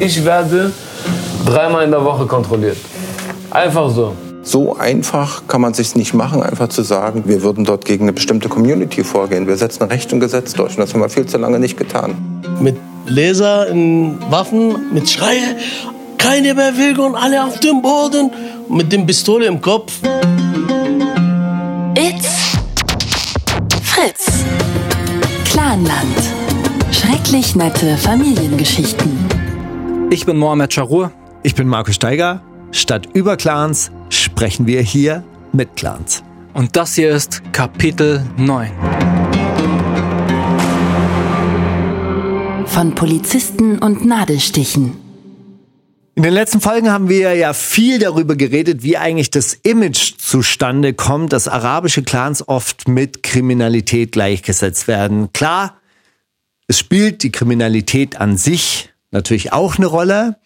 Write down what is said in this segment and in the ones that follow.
Ich werde dreimal in der Woche kontrolliert. Einfach so. So einfach kann man sich nicht machen, einfach zu sagen, wir würden dort gegen eine bestimmte Community vorgehen. Wir setzen Recht und Gesetz durch. Und das haben wir viel zu lange nicht getan. Mit Laser in Waffen, mit Schreie, keine Bewegung, alle auf dem Boden, mit dem Pistole im Kopf. It's Fritz. Clanland. Schrecklich nette Familiengeschichten. Ich bin Mohamed Charur. Ich bin Markus Steiger. Statt über Clans sprechen wir hier mit Clans. Und das hier ist Kapitel 9. Von Polizisten und Nadelstichen. In den letzten Folgen haben wir ja viel darüber geredet, wie eigentlich das Image zustande kommt, dass arabische Clans oft mit Kriminalität gleichgesetzt werden. Klar, es spielt die Kriminalität an sich natürlich auch eine Rolle.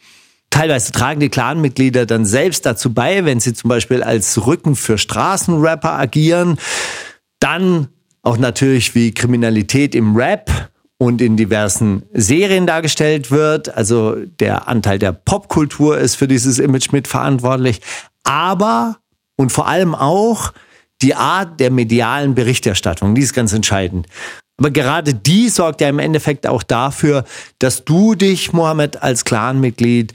Teilweise tragen die Clanmitglieder dann selbst dazu bei, wenn sie zum Beispiel als Rücken für Straßenrapper agieren. Dann auch natürlich, wie Kriminalität im Rap und in diversen Serien dargestellt wird. Also der Anteil der Popkultur ist für dieses Image mitverantwortlich. Aber und vor allem auch die Art der medialen Berichterstattung, die ist ganz entscheidend. Aber gerade die sorgt ja im Endeffekt auch dafür, dass du dich, Mohammed, als Clanmitglied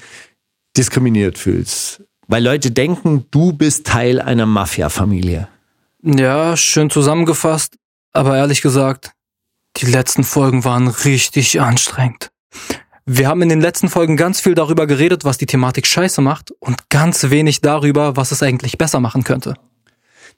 diskriminiert fühlst. Weil Leute denken, du bist Teil einer Mafia-Familie. Ja, schön zusammengefasst. Aber ehrlich gesagt, die letzten Folgen waren richtig anstrengend. Wir haben in den letzten Folgen ganz viel darüber geredet, was die Thematik scheiße macht und ganz wenig darüber, was es eigentlich besser machen könnte.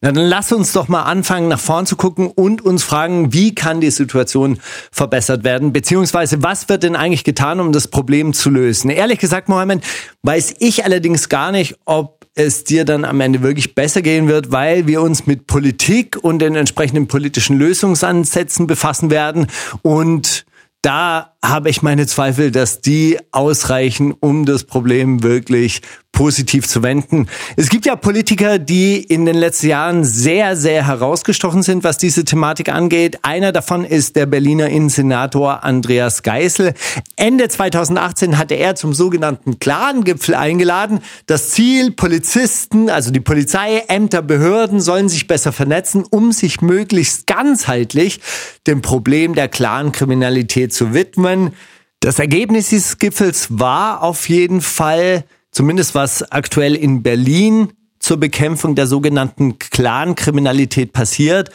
Na, dann lass uns doch mal anfangen, nach vorn zu gucken und uns fragen, wie kann die Situation verbessert werden? Beziehungsweise, was wird denn eigentlich getan, um das Problem zu lösen? Ehrlich gesagt, Mohammed, weiß ich allerdings gar nicht, ob es dir dann am Ende wirklich besser gehen wird, weil wir uns mit Politik und den entsprechenden politischen Lösungsansätzen befassen werden und da habe ich meine Zweifel, dass die ausreichen, um das Problem wirklich positiv zu wenden. Es gibt ja Politiker, die in den letzten Jahren sehr, sehr herausgestochen sind, was diese Thematik angeht. Einer davon ist der Berliner Innensenator Andreas Geisel. Ende 2018 hatte er zum sogenannten Clan-Gipfel eingeladen. Das Ziel, Polizisten, also die Polizei, Ämter, Behörden sollen sich besser vernetzen, um sich möglichst ganzheitlich dem Problem der Clan-Kriminalität zu widmen. Das Ergebnis dieses Gipfels war auf jeden Fall, zumindest was aktuell in Berlin zur Bekämpfung der sogenannten Clan-Kriminalität passiert.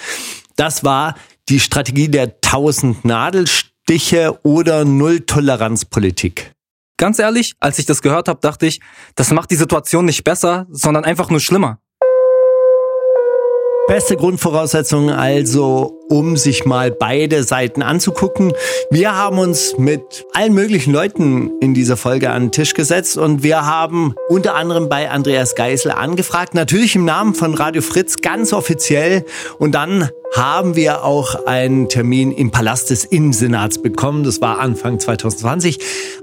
Das war die Strategie der tausend Nadelstiche oder Null-Toleranz-Politik. Ganz ehrlich, als ich das gehört habe, dachte ich, das macht die Situation nicht besser, sondern einfach nur schlimmer. Beste Grundvoraussetzungen also, um sich mal beide Seiten anzugucken. Wir haben uns mit allen möglichen Leuten in dieser Folge an den Tisch gesetzt und wir haben unter anderem bei Andreas Geisel angefragt, natürlich im Namen von Radio Fritz ganz offiziell und dann haben wir auch einen Termin im Palast des Innensenats bekommen. Das war Anfang 2020.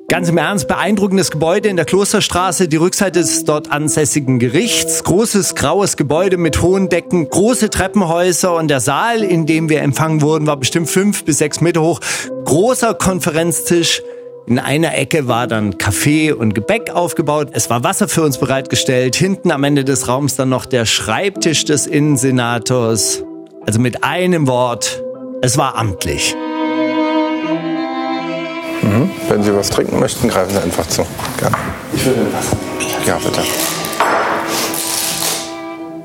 Ganz im Ernst, beeindruckendes Gebäude in der Klosterstraße, die Rückseite des dort ansässigen Gerichts. Großes graues Gebäude mit hohen Decken, große Treppenhäuser und der Saal, in dem wir empfangen wurden, war bestimmt fünf bis sechs Meter hoch. Großer Konferenztisch. In einer Ecke war dann Kaffee und Gebäck aufgebaut. Es war Wasser für uns bereitgestellt. Hinten am Ende des Raums dann noch der Schreibtisch des Innensenators. Also mit einem Wort, es war amtlich. Mhm. Wenn Sie was trinken möchten, greifen Sie einfach zu. Gerne. Ich würde was. Ja, bitte.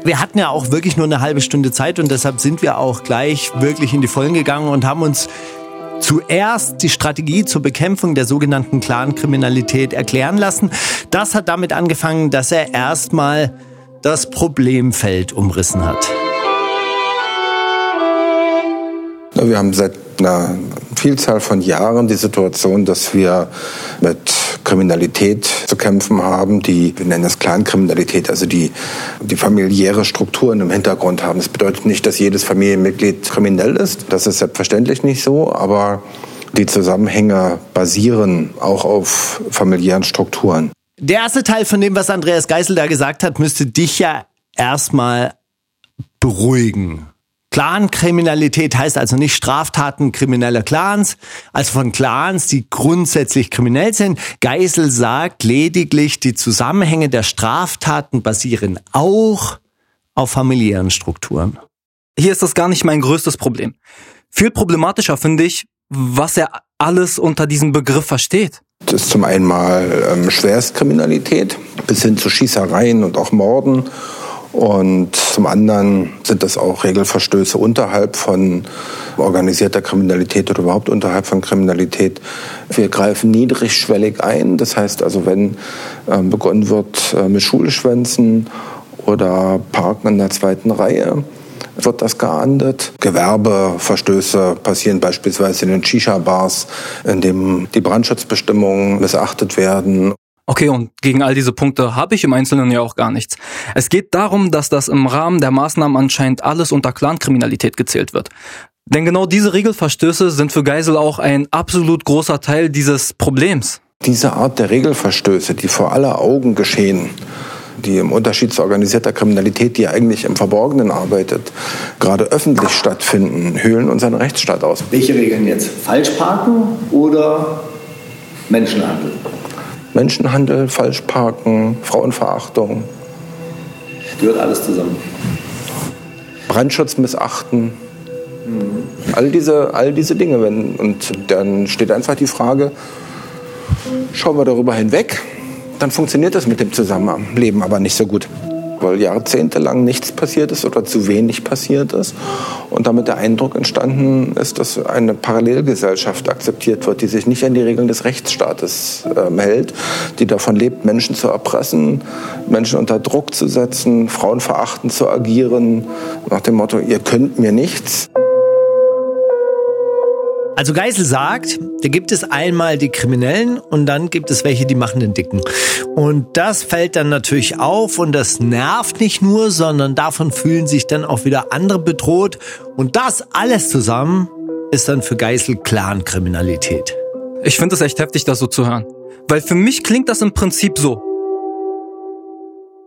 Wir hatten ja auch wirklich nur eine halbe Stunde Zeit und deshalb sind wir auch gleich wirklich in die Vollen gegangen und haben uns zuerst die Strategie zur Bekämpfung der sogenannten Clankriminalität erklären lassen. Das hat damit angefangen, dass er erstmal das Problemfeld umrissen hat. Wir haben seit einer Vielzahl von Jahren die Situation, dass wir mit Kriminalität zu kämpfen haben, die, wir nennen das Clankriminalität, also die, die familiäre Strukturen im Hintergrund haben. Das bedeutet nicht, dass jedes Familienmitglied kriminell ist. Das ist selbstverständlich nicht so, aber die Zusammenhänge basieren auch auf familiären Strukturen. Der erste Teil von dem, was Andreas Geisel da gesagt hat, müsste dich ja erstmal beruhigen. Clankriminalität heißt also nicht Straftaten krimineller Clans, also von Clans, die grundsätzlich kriminell sind. Geisel sagt lediglich, die Zusammenhänge der Straftaten basieren auch auf familiären Strukturen. Hier ist das gar nicht mein größtes Problem. Viel problematischer finde ich, was er alles unter diesem Begriff versteht. Das ist zum einen mal ähm, Schwerstkriminalität bis hin zu Schießereien und auch Morden. Und zum anderen sind das auch Regelverstöße unterhalb von organisierter Kriminalität oder überhaupt unterhalb von Kriminalität. Wir greifen niedrigschwellig ein. Das heißt also, wenn äh, begonnen wird äh, mit Schulschwänzen oder Parken in der zweiten Reihe, wird das geahndet. Gewerbeverstöße passieren beispielsweise in den Shisha-Bars, in dem die Brandschutzbestimmungen missachtet werden. Okay, und gegen all diese Punkte habe ich im Einzelnen ja auch gar nichts. Es geht darum, dass das im Rahmen der Maßnahmen anscheinend alles unter Clankriminalität gezählt wird. Denn genau diese Regelverstöße sind für Geisel auch ein absolut großer Teil dieses Problems. Diese Art der Regelverstöße, die vor aller Augen geschehen, die im Unterschied zu organisierter Kriminalität, die eigentlich im Verborgenen arbeitet, gerade öffentlich stattfinden, höhlen unseren Rechtsstaat aus. Welche Regeln jetzt? Falschparken oder Menschenhandel? Menschenhandel, Falschparken, Frauenverachtung. Gehört alles zusammen. Brandschutz missachten. Mhm. All, diese, all diese Dinge. Wenn, und dann steht einfach die Frage, schauen wir darüber hinweg dann funktioniert das mit dem Zusammenleben aber nicht so gut. Weil jahrzehntelang nichts passiert ist oder zu wenig passiert ist. Und damit der Eindruck entstanden ist, dass eine Parallelgesellschaft akzeptiert wird, die sich nicht an die Regeln des Rechtsstaates äh, hält, die davon lebt, Menschen zu erpressen, Menschen unter Druck zu setzen, Frauen verachten zu agieren, nach dem Motto, ihr könnt mir nichts. Also Geisel sagt, da gibt es einmal die Kriminellen und dann gibt es welche, die machen den Dicken. Und das fällt dann natürlich auf und das nervt nicht nur, sondern davon fühlen sich dann auch wieder andere bedroht. Und das alles zusammen ist dann für Geisel Clan-Kriminalität. Ich finde es echt heftig, das so zu hören. Weil für mich klingt das im Prinzip so.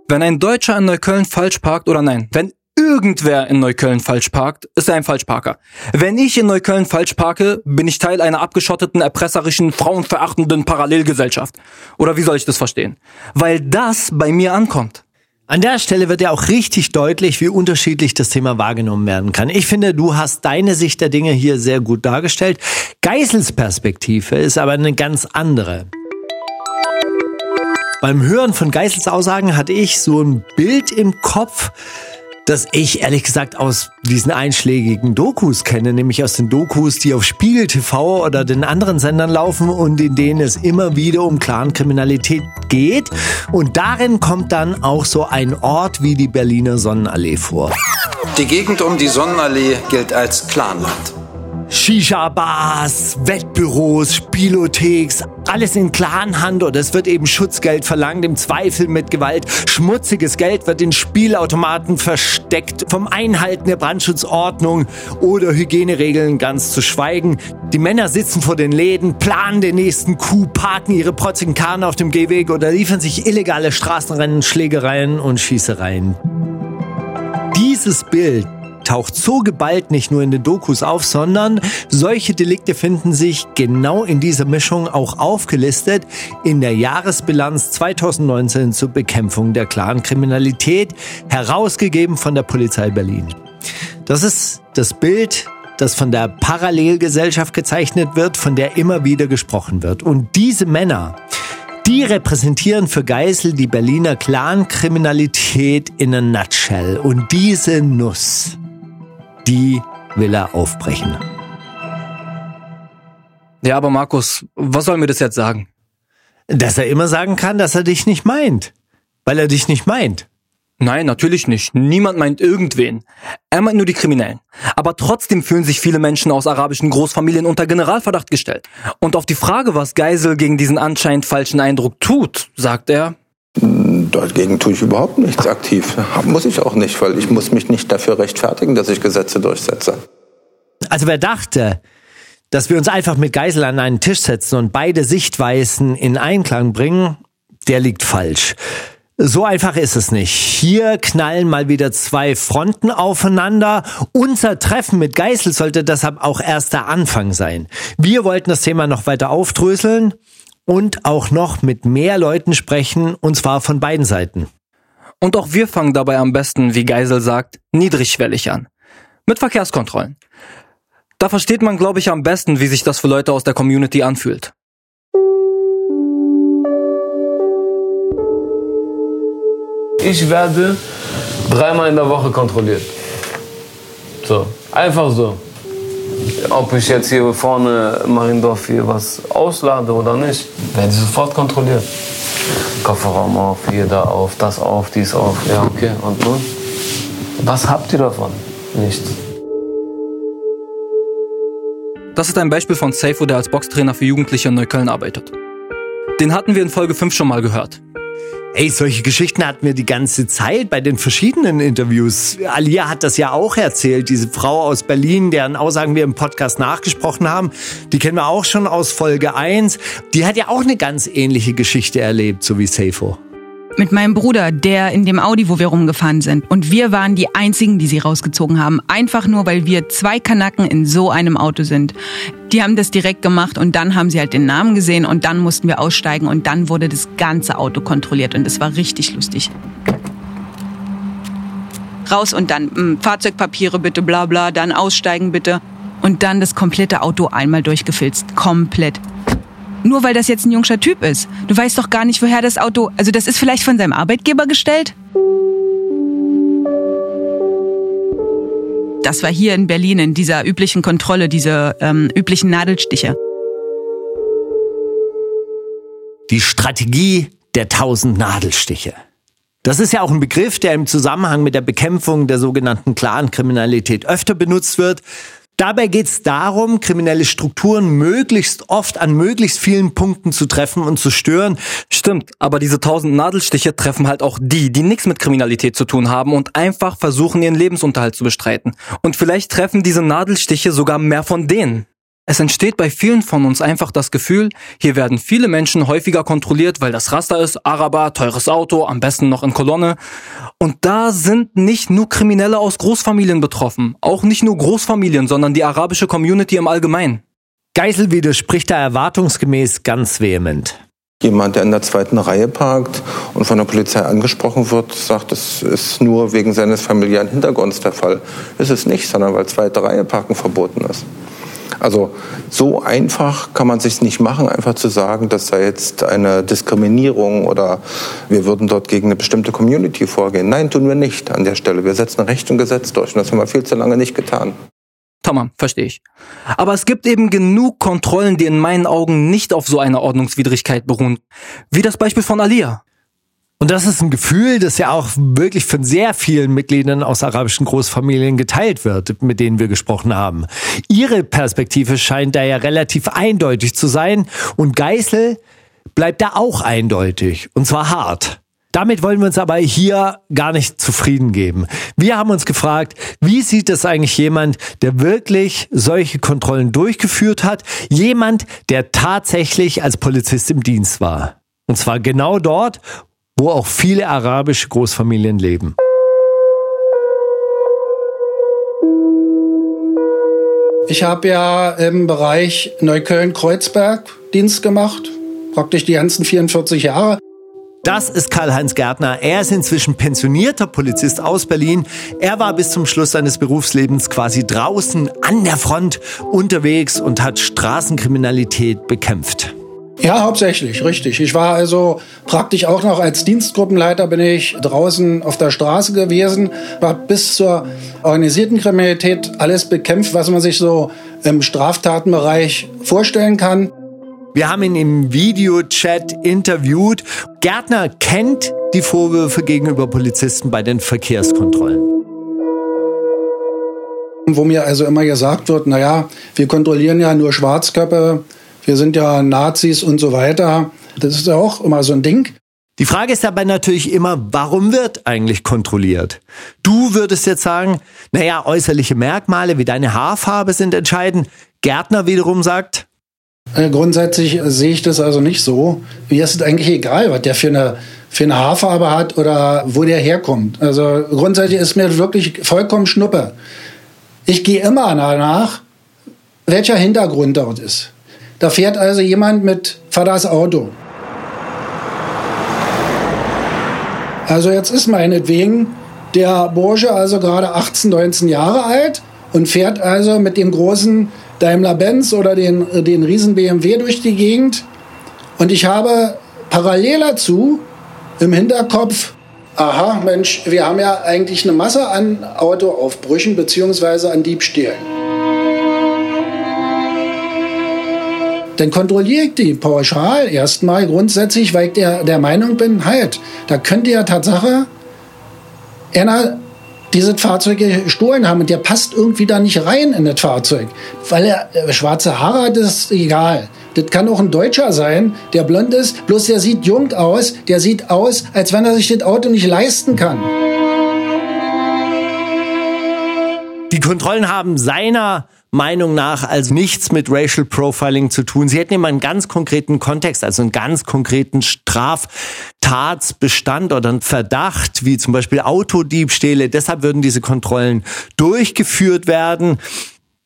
Wenn ein Deutscher in Neukölln falsch parkt oder nein, wenn irgendwer in Neukölln falsch parkt, ist ein Falschparker. Wenn ich in Neukölln falsch parke, bin ich Teil einer abgeschotteten, erpresserischen, frauenverachtenden Parallelgesellschaft. Oder wie soll ich das verstehen? Weil das bei mir ankommt. An der Stelle wird ja auch richtig deutlich, wie unterschiedlich das Thema wahrgenommen werden kann. Ich finde, du hast deine Sicht der Dinge hier sehr gut dargestellt. Geisels Perspektive ist aber eine ganz andere. Beim Hören von Geisels Aussagen hatte ich so ein Bild im Kopf, das ich ehrlich gesagt aus diesen einschlägigen Dokus kenne, nämlich aus den Dokus, die auf Spiegel TV oder den anderen Sendern laufen und in denen es immer wieder um Clankriminalität geht. Und darin kommt dann auch so ein Ort wie die Berliner Sonnenallee vor. Die Gegend um die Sonnenallee gilt als Clanland. Shisha-Bars, Wettbüros, Spielotheks, alles in Clanhand und es wird eben Schutzgeld verlangt, im Zweifel mit Gewalt. Schmutziges Geld wird in Spielautomaten versteckt, vom Einhalten der Brandschutzordnung oder Hygieneregeln ganz zu schweigen. Die Männer sitzen vor den Läden, planen den nächsten Coup, parken ihre protzigen Karren auf dem Gehweg oder liefern sich illegale Straßenrennen, Schlägereien und Schießereien. Dieses Bild taucht so geballt nicht nur in den Dokus auf, sondern solche Delikte finden sich genau in dieser Mischung auch aufgelistet in der Jahresbilanz 2019 zur Bekämpfung der klaren Kriminalität, herausgegeben von der Polizei Berlin. Das ist das Bild, das von der Parallelgesellschaft gezeichnet wird, von der immer wieder gesprochen wird. Und diese Männer, die repräsentieren für Geisel die Berliner Clankriminalität in a nutshell. Und diese Nuss, die will er aufbrechen. Ja, aber Markus, was soll mir das jetzt sagen? Dass er immer sagen kann, dass er dich nicht meint. Weil er dich nicht meint. Nein, natürlich nicht. Niemand meint irgendwen. Er meint nur die Kriminellen. Aber trotzdem fühlen sich viele Menschen aus arabischen Großfamilien unter Generalverdacht gestellt. Und auf die Frage, was Geisel gegen diesen anscheinend falschen Eindruck tut, sagt er, Dagegen tue ich überhaupt nichts aktiv. Muss ich auch nicht, weil ich muss mich nicht dafür rechtfertigen, dass ich Gesetze durchsetze. Also wer dachte, dass wir uns einfach mit Geisel an einen Tisch setzen und beide Sichtweisen in Einklang bringen, der liegt falsch. So einfach ist es nicht. Hier knallen mal wieder zwei Fronten aufeinander. Unser Treffen mit Geißel sollte deshalb auch erst der Anfang sein. Wir wollten das Thema noch weiter aufdröseln und auch noch mit mehr Leuten sprechen, und zwar von beiden Seiten. Und auch wir fangen dabei am besten, wie Geisel sagt, niedrigschwellig an. Mit Verkehrskontrollen. Da versteht man, glaube ich, am besten, wie sich das für Leute aus der Community anfühlt. Ich werde dreimal in der Woche kontrolliert. So, einfach so. Ob ich jetzt hier vorne Mariendorf hier was auslade oder nicht, werde ich sofort kontrolliert. Kofferraum auf, hier da auf, das auf, dies auf. Ja, okay. Und nun? Was habt ihr davon? Nichts. Das ist ein Beispiel von Seifo, der als Boxtrainer für Jugendliche in Neukölln arbeitet. Den hatten wir in Folge 5 schon mal gehört. Ey, solche Geschichten hatten wir die ganze Zeit bei den verschiedenen Interviews. Alia hat das ja auch erzählt, diese Frau aus Berlin, deren Aussagen wir im Podcast nachgesprochen haben. Die kennen wir auch schon aus Folge 1. Die hat ja auch eine ganz ähnliche Geschichte erlebt, so wie Seifo. Mit meinem Bruder, der in dem Audi, wo wir rumgefahren sind. Und wir waren die einzigen, die sie rausgezogen haben. Einfach nur, weil wir zwei Kanacken in so einem Auto sind. Die haben das direkt gemacht und dann haben sie halt den Namen gesehen und dann mussten wir aussteigen und dann wurde das ganze Auto kontrolliert und es war richtig lustig. Raus und dann mh, hm, Fahrzeugpapiere bitte, bla bla, dann aussteigen bitte. Und dann das komplette Auto einmal durchgefilzt. Komplett. Nur weil das jetzt ein jungscher Typ ist. Du weißt doch gar nicht, woher das Auto. Also das ist vielleicht von seinem Arbeitgeber gestellt? Das war hier in Berlin in dieser üblichen Kontrolle, diese ähm, üblichen Nadelstiche. Die Strategie der tausend Nadelstiche. Das ist ja auch ein Begriff, der im Zusammenhang mit der Bekämpfung der sogenannten Clan-Kriminalität öfter benutzt wird. Dabei geht es darum, kriminelle Strukturen möglichst oft an möglichst vielen Punkten zu treffen und zu stören. Stimmt, aber diese tausend Nadelstiche treffen halt auch die, die nichts mit Kriminalität zu tun haben und einfach versuchen, ihren Lebensunterhalt zu bestreiten. Und vielleicht treffen diese Nadelstiche sogar mehr von denen. Es entsteht bei vielen von uns einfach das Gefühl, hier werden viele Menschen häufiger kontrolliert, weil das Raster ist, Araber, teures Auto, am besten noch in Kolonne. Und da sind nicht nur Kriminelle aus Großfamilien betroffen, auch nicht nur Großfamilien, sondern die arabische Community im Allgemeinen. Geisel widerspricht da erwartungsgemäß ganz vehement. Jemand, der in der zweiten Reihe parkt und von der Polizei angesprochen wird, sagt, das ist nur wegen seines familiären Hintergrunds der Fall. Ist es nicht, sondern weil zweite Reihe parken verboten ist. Also so einfach kann man sich nicht machen, einfach zu sagen, das sei jetzt eine Diskriminierung oder wir würden dort gegen eine bestimmte Community vorgehen. Nein, tun wir nicht an der Stelle. Wir setzen Recht und Gesetz durch und das haben wir viel zu lange nicht getan. Tamam, verstehe ich. Aber es gibt eben genug Kontrollen, die in meinen Augen nicht auf so einer Ordnungswidrigkeit beruhen. Wie das Beispiel von Alia. Und das ist ein Gefühl, das ja auch wirklich von sehr vielen Mitgliedern aus arabischen Großfamilien geteilt wird, mit denen wir gesprochen haben. Ihre Perspektive scheint da ja relativ eindeutig zu sein und Geißel bleibt da auch eindeutig und zwar hart. Damit wollen wir uns aber hier gar nicht zufrieden geben. Wir haben uns gefragt, wie sieht es eigentlich jemand, der wirklich solche Kontrollen durchgeführt hat? Jemand, der tatsächlich als Polizist im Dienst war. Und zwar genau dort, wo auch viele arabische Großfamilien leben. Ich habe ja im Bereich Neukölln-Kreuzberg Dienst gemacht, praktisch die ganzen 44 Jahre. Das ist Karl-Heinz Gärtner. Er ist inzwischen pensionierter Polizist aus Berlin. Er war bis zum Schluss seines Berufslebens quasi draußen an der Front unterwegs und hat Straßenkriminalität bekämpft. Ja, hauptsächlich, richtig. Ich war also praktisch auch noch als Dienstgruppenleiter bin ich draußen auf der Straße gewesen, habe bis zur organisierten Kriminalität alles bekämpft, was man sich so im Straftatenbereich vorstellen kann. Wir haben ihn im Videochat interviewt. Gärtner kennt die Vorwürfe gegenüber Polizisten bei den Verkehrskontrollen. Wo mir also immer gesagt wird, naja, wir kontrollieren ja nur Schwarzköpfe, wir sind ja Nazis und so weiter. Das ist ja auch immer so ein Ding. Die Frage ist dabei natürlich immer, warum wird eigentlich kontrolliert? Du würdest jetzt sagen, naja, äußerliche Merkmale wie deine Haarfarbe sind entscheidend. Gärtner wiederum sagt, äh, Grundsätzlich sehe ich das also nicht so. Mir ist es eigentlich egal, was der für eine für eine Haarfarbe hat oder wo der herkommt. Also grundsätzlich ist mir wirklich vollkommen Schnuppe. Ich gehe immer danach, welcher Hintergrund dort ist. Da fährt also jemand mit Vaters Auto. Also jetzt ist meinetwegen der Bursche also gerade 18, 19 Jahre alt und fährt also mit dem großen Daimler-Benz oder den, den riesen BMW durch die Gegend. Und ich habe parallel dazu im Hinterkopf, aha, Mensch, wir haben ja eigentlich eine Masse an Autoaufbrüchen bzw. an Diebstählen. Dann kontrolliere ich die pauschal erstmal grundsätzlich, weil ich der, der Meinung bin, halt, da könnte ja Tatsache einer dieses Fahrzeug gestohlen haben und der passt irgendwie da nicht rein in das Fahrzeug. Weil er äh, schwarze Haare hat, ist egal. Das kann auch ein Deutscher sein, der blond ist, bloß der sieht jung aus, der sieht aus, als wenn er sich das Auto nicht leisten kann. Die Kontrollen haben seiner Meinung nach also nichts mit Racial Profiling zu tun. Sie hätten immer einen ganz konkreten Kontext, also einen ganz konkreten Straftatsbestand oder einen Verdacht, wie zum Beispiel Autodiebstähle. Deshalb würden diese Kontrollen durchgeführt werden.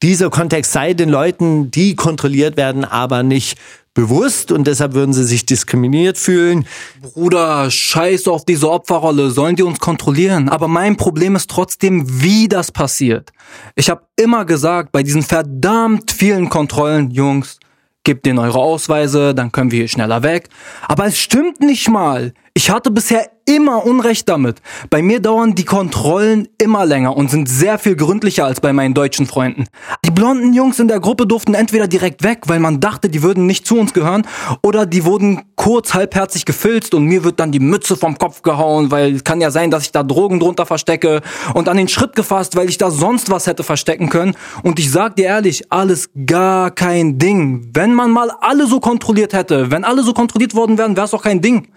Dieser Kontext sei den Leuten, die kontrolliert werden, aber nicht bewusst und deshalb würden sie sich diskriminiert fühlen. Bruder, scheiß auf diese Opferrolle, sollen die uns kontrollieren? Aber mein Problem ist trotzdem, wie das passiert. Ich habe immer gesagt, bei diesen verdammt vielen Kontrollen, Jungs, gebt denen eure Ausweise, dann können wir hier schneller weg. Aber es stimmt nicht mal. Ich hatte bisher immer Unrecht damit. Bei mir dauern die Kontrollen immer länger und sind sehr viel gründlicher als bei meinen deutschen Freunden. Die blonden Jungs in der Gruppe durften entweder direkt weg, weil man dachte, die würden nicht zu uns gehören, oder die wurden kurz halbherzig gefilzt und mir wird dann die Mütze vom Kopf gehauen, weil kann ja sein, dass ich da Drogen drunter verstecke und an den Schritt gefasst, weil ich da sonst was hätte verstecken können. Und ich sag dir ehrlich, alles gar kein Ding. Wenn man mal alle so kontrolliert hätte, wenn alle so kontrolliert worden wären, wäre es auch kein Ding.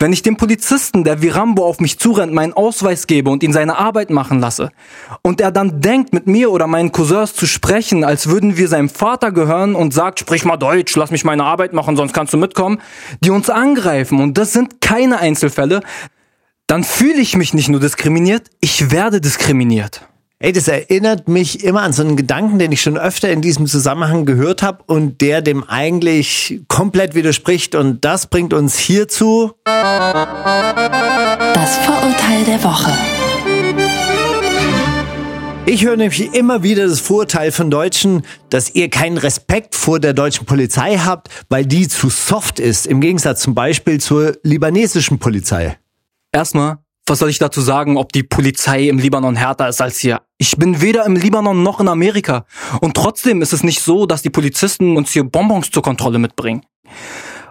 Wenn ich dem Polizisten, der wie Rambo auf mich zurennt, meinen Ausweis gebe und ihn seine Arbeit machen lasse, und er dann denkt, mit mir oder meinen Cousins zu sprechen, als würden wir seinem Vater gehören und sagt, sprich mal Deutsch, lass mich meine Arbeit machen, sonst kannst du mitkommen, die uns angreifen, und das sind keine Einzelfälle, dann fühle ich mich nicht nur diskriminiert, ich werde diskriminiert. Ey, das erinnert mich immer an so einen Gedanken, den ich schon öfter in diesem Zusammenhang gehört habe und der dem eigentlich komplett widerspricht. Und das bringt uns hierzu. Das Vorurteil der Woche. Ich höre nämlich immer wieder das Vorurteil von Deutschen, dass ihr keinen Respekt vor der deutschen Polizei habt, weil die zu soft ist, im Gegensatz zum Beispiel zur libanesischen Polizei. Erstmal, was soll ich dazu sagen, ob die Polizei im Libanon härter ist als hier? Ich bin weder im Libanon noch in Amerika. Und trotzdem ist es nicht so, dass die Polizisten uns hier Bonbons zur Kontrolle mitbringen.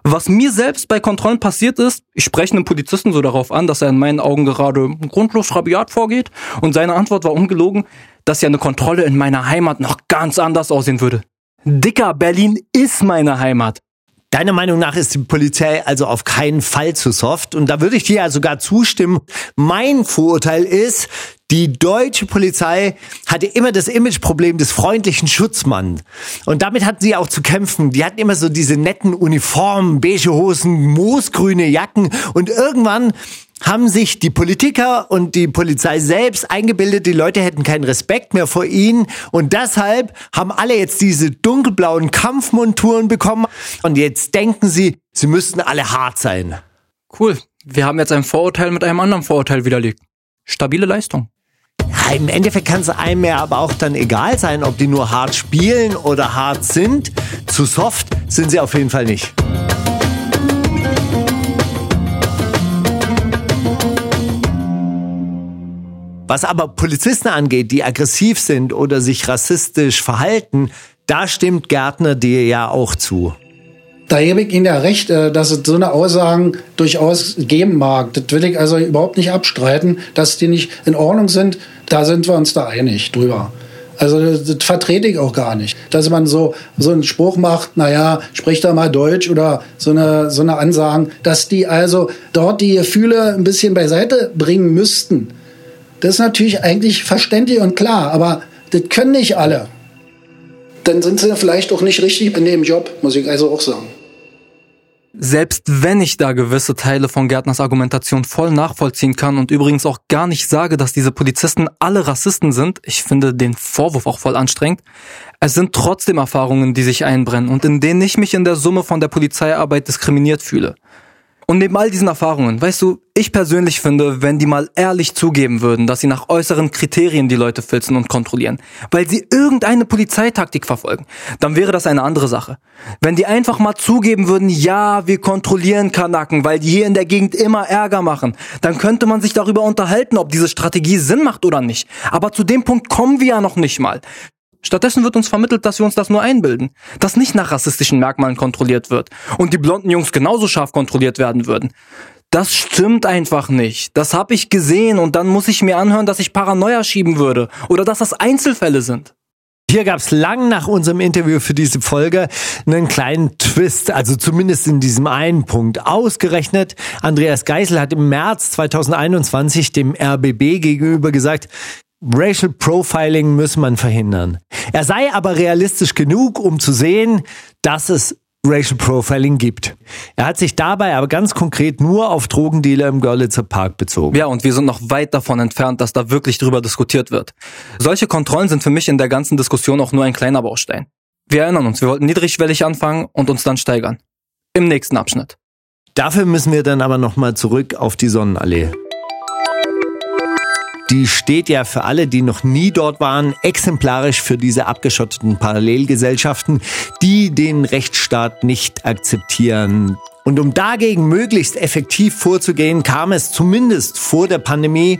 Was mir selbst bei Kontrollen passiert ist, ich spreche einen Polizisten so darauf an, dass er in meinen Augen gerade grundlos rabiat vorgeht und seine Antwort war ungelogen, dass ja eine Kontrolle in meiner Heimat noch ganz anders aussehen würde. Dicker, Berlin ist meine Heimat. Deiner Meinung nach ist die Polizei also auf keinen Fall zu soft. Und da würde ich dir ja sogar zustimmen. Mein Vorurteil ist, die deutsche Polizei hatte immer das Imageproblem des freundlichen Schutzmanns. Und damit hatten sie auch zu kämpfen. Die hatten immer so diese netten Uniformen, beige Hosen, moosgrüne Jacken. Und irgendwann haben sich die Politiker und die Polizei selbst eingebildet, die Leute hätten keinen Respekt mehr vor ihnen und deshalb haben alle jetzt diese dunkelblauen Kampfmonturen bekommen und jetzt denken sie, sie müssten alle hart sein. Cool. Wir haben jetzt ein Vorurteil mit einem anderen Vorurteil widerlegt. Stabile Leistung. Ja, Im Endeffekt kann es einem ja aber auch dann egal sein, ob die nur hart spielen oder hart sind. Zu soft sind sie auf jeden Fall nicht. Was aber Polizisten angeht, die aggressiv sind oder sich rassistisch verhalten, da stimmt Gärtner dir ja auch zu. Da gebe ich Ihnen ja recht, äh, dass es so eine Aussagen durchaus geben mag. Das will ich also überhaupt nicht abstreiten, dass die nicht in Ordnung sind. Da sind wir uns da einig drüber. Also das vertrete ich auch gar nicht. Dass man so, so einen Spruch macht, naja, sprich da mal Deutsch oder so eine, so eine Ansagen, dass die also dort die Gefühle ein bisschen beiseite bringen müssten. Das ist natürlich eigentlich verständlich und klar, aber das können nicht alle. Dann sind sie vielleicht auch nicht richtig in dem Job, muss ich also auch sagen. Selbst wenn ich da gewisse Teile von Gärtners Argumentation voll nachvollziehen kann und übrigens auch gar nicht sage, dass diese Polizisten alle Rassisten sind, ich finde den Vorwurf auch voll anstrengend, es sind trotzdem Erfahrungen, die sich einbrennen und in denen ich mich in der Summe von der Polizeiarbeit diskriminiert fühle. Und neben all diesen Erfahrungen, weißt du, ich persönlich finde, wenn die mal ehrlich zugeben würden, dass sie nach äußeren Kriterien die Leute filzen und kontrollieren, weil sie irgendeine Polizeitaktik verfolgen, dann wäre das eine andere Sache. Wenn die einfach mal zugeben würden, ja, wir kontrollieren Kanaken, weil die hier in der Gegend immer Ärger machen, dann könnte man sich darüber unterhalten, ob diese Strategie Sinn macht oder nicht. Aber zu dem Punkt kommen wir ja noch nicht mal. Stattdessen wird uns vermittelt, dass wir uns das nur einbilden, dass nicht nach rassistischen Merkmalen kontrolliert wird und die blonden Jungs genauso scharf kontrolliert werden würden. Das stimmt einfach nicht. Das habe ich gesehen und dann muss ich mir anhören, dass ich Paranoia schieben würde oder dass das Einzelfälle sind. Hier gab es lang nach unserem Interview für diese Folge einen kleinen Twist, also zumindest in diesem einen Punkt. Ausgerechnet, Andreas Geisel hat im März 2021 dem RBB gegenüber gesagt, Racial Profiling muss man verhindern. Er sei aber realistisch genug, um zu sehen, dass es Racial Profiling gibt. Er hat sich dabei aber ganz konkret nur auf Drogendealer im Görlitzer Park bezogen. Ja, und wir sind noch weit davon entfernt, dass da wirklich drüber diskutiert wird. Solche Kontrollen sind für mich in der ganzen Diskussion auch nur ein kleiner Baustein. Wir erinnern uns, wir wollten niedrigschwellig anfangen und uns dann steigern. Im nächsten Abschnitt. Dafür müssen wir dann aber nochmal zurück auf die Sonnenallee. Die steht ja für alle, die noch nie dort waren, exemplarisch für diese abgeschotteten Parallelgesellschaften, die den Rechtsstaat nicht akzeptieren. Und um dagegen möglichst effektiv vorzugehen, kam es zumindest vor der Pandemie